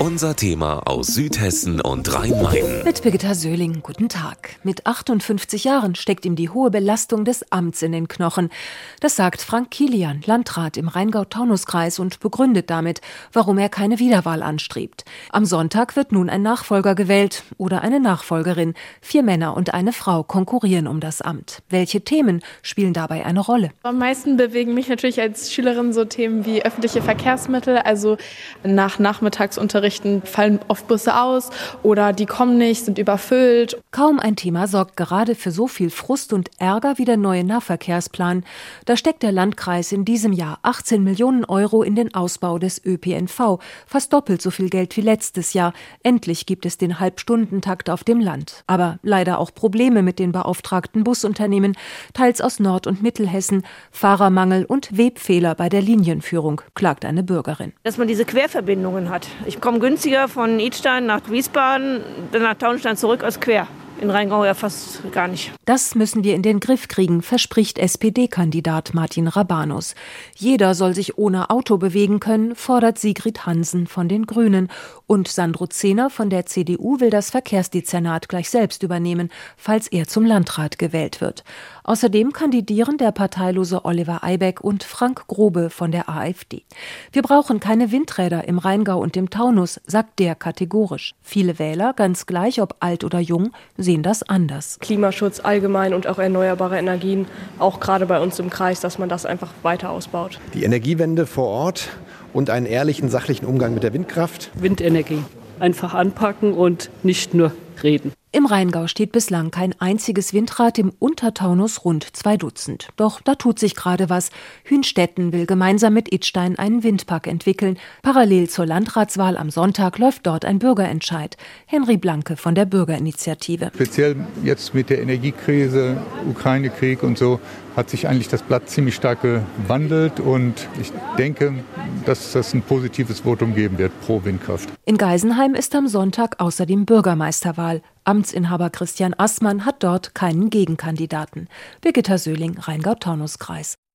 Unser Thema aus Südhessen und Rhein-Main. Mit Birgitta Söhling, guten Tag. Mit 58 Jahren steckt ihm die hohe Belastung des Amts in den Knochen. Das sagt Frank Kilian, Landrat im Rheingau-Taunus-Kreis und begründet damit, warum er keine Wiederwahl anstrebt. Am Sonntag wird nun ein Nachfolger gewählt oder eine Nachfolgerin. Vier Männer und eine Frau konkurrieren um das Amt. Welche Themen spielen dabei eine Rolle? Am meisten bewegen mich natürlich als Schülerin so Themen wie öffentliche Verkehrsmittel, also nach Nachmittagsunterricht Nachrichten fallen oft Busse aus oder die kommen nicht, sind überfüllt. Kaum ein Thema sorgt gerade für so viel Frust und Ärger wie der neue Nahverkehrsplan. Da steckt der Landkreis in diesem Jahr 18 Millionen Euro in den Ausbau des ÖPNV, fast doppelt so viel Geld wie letztes Jahr. Endlich gibt es den Halbstundentakt auf dem Land. Aber leider auch Probleme mit den beauftragten Busunternehmen, teils aus Nord- und Mittelhessen, Fahrermangel und Webfehler bei der Linienführung, klagt eine Bürgerin. Dass man diese Querverbindungen hat. Ich komme günstiger von Idstein nach Wiesbaden, dann nach Taunstein zurück als quer in Rheingau ja fast gar nicht. Das müssen wir in den Griff kriegen, verspricht SPD-Kandidat Martin Rabanus. Jeder soll sich ohne Auto bewegen können, fordert Sigrid Hansen von den Grünen. Und Sandro Zehner von der CDU will das Verkehrsdezernat gleich selbst übernehmen, falls er zum Landrat gewählt wird. Außerdem kandidieren der parteilose Oliver Eibeck und Frank Grobe von der AfD. Wir brauchen keine Windräder im Rheingau und im Taunus, sagt der kategorisch. Viele Wähler, ganz gleich ob alt oder jung, sehen das anders. Klimaschutz allgemein und auch erneuerbare Energien, auch gerade bei uns im Kreis, dass man das einfach weiter ausbaut. Die Energiewende vor Ort und einen ehrlichen, sachlichen Umgang mit der Windkraft. Windenergie. Einfach anpacken und nicht nur reden. Im Rheingau steht bislang kein einziges Windrad, im Untertaunus rund zwei Dutzend. Doch da tut sich gerade was. Hünstetten will gemeinsam mit Idstein einen Windpark entwickeln. Parallel zur Landratswahl am Sonntag läuft dort ein Bürgerentscheid. Henry Blanke von der Bürgerinitiative. Speziell jetzt mit der Energiekrise, Ukraine-Krieg und so hat sich eigentlich das Blatt ziemlich stark gewandelt und ich denke, dass das ein positives Votum geben wird pro Windkraft. In Geisenheim ist am Sonntag außerdem Bürgermeisterwahl. Amtsinhaber Christian Assmann hat dort keinen Gegenkandidaten. Birgitta Söhling, Rheingau-Taunus-Kreis.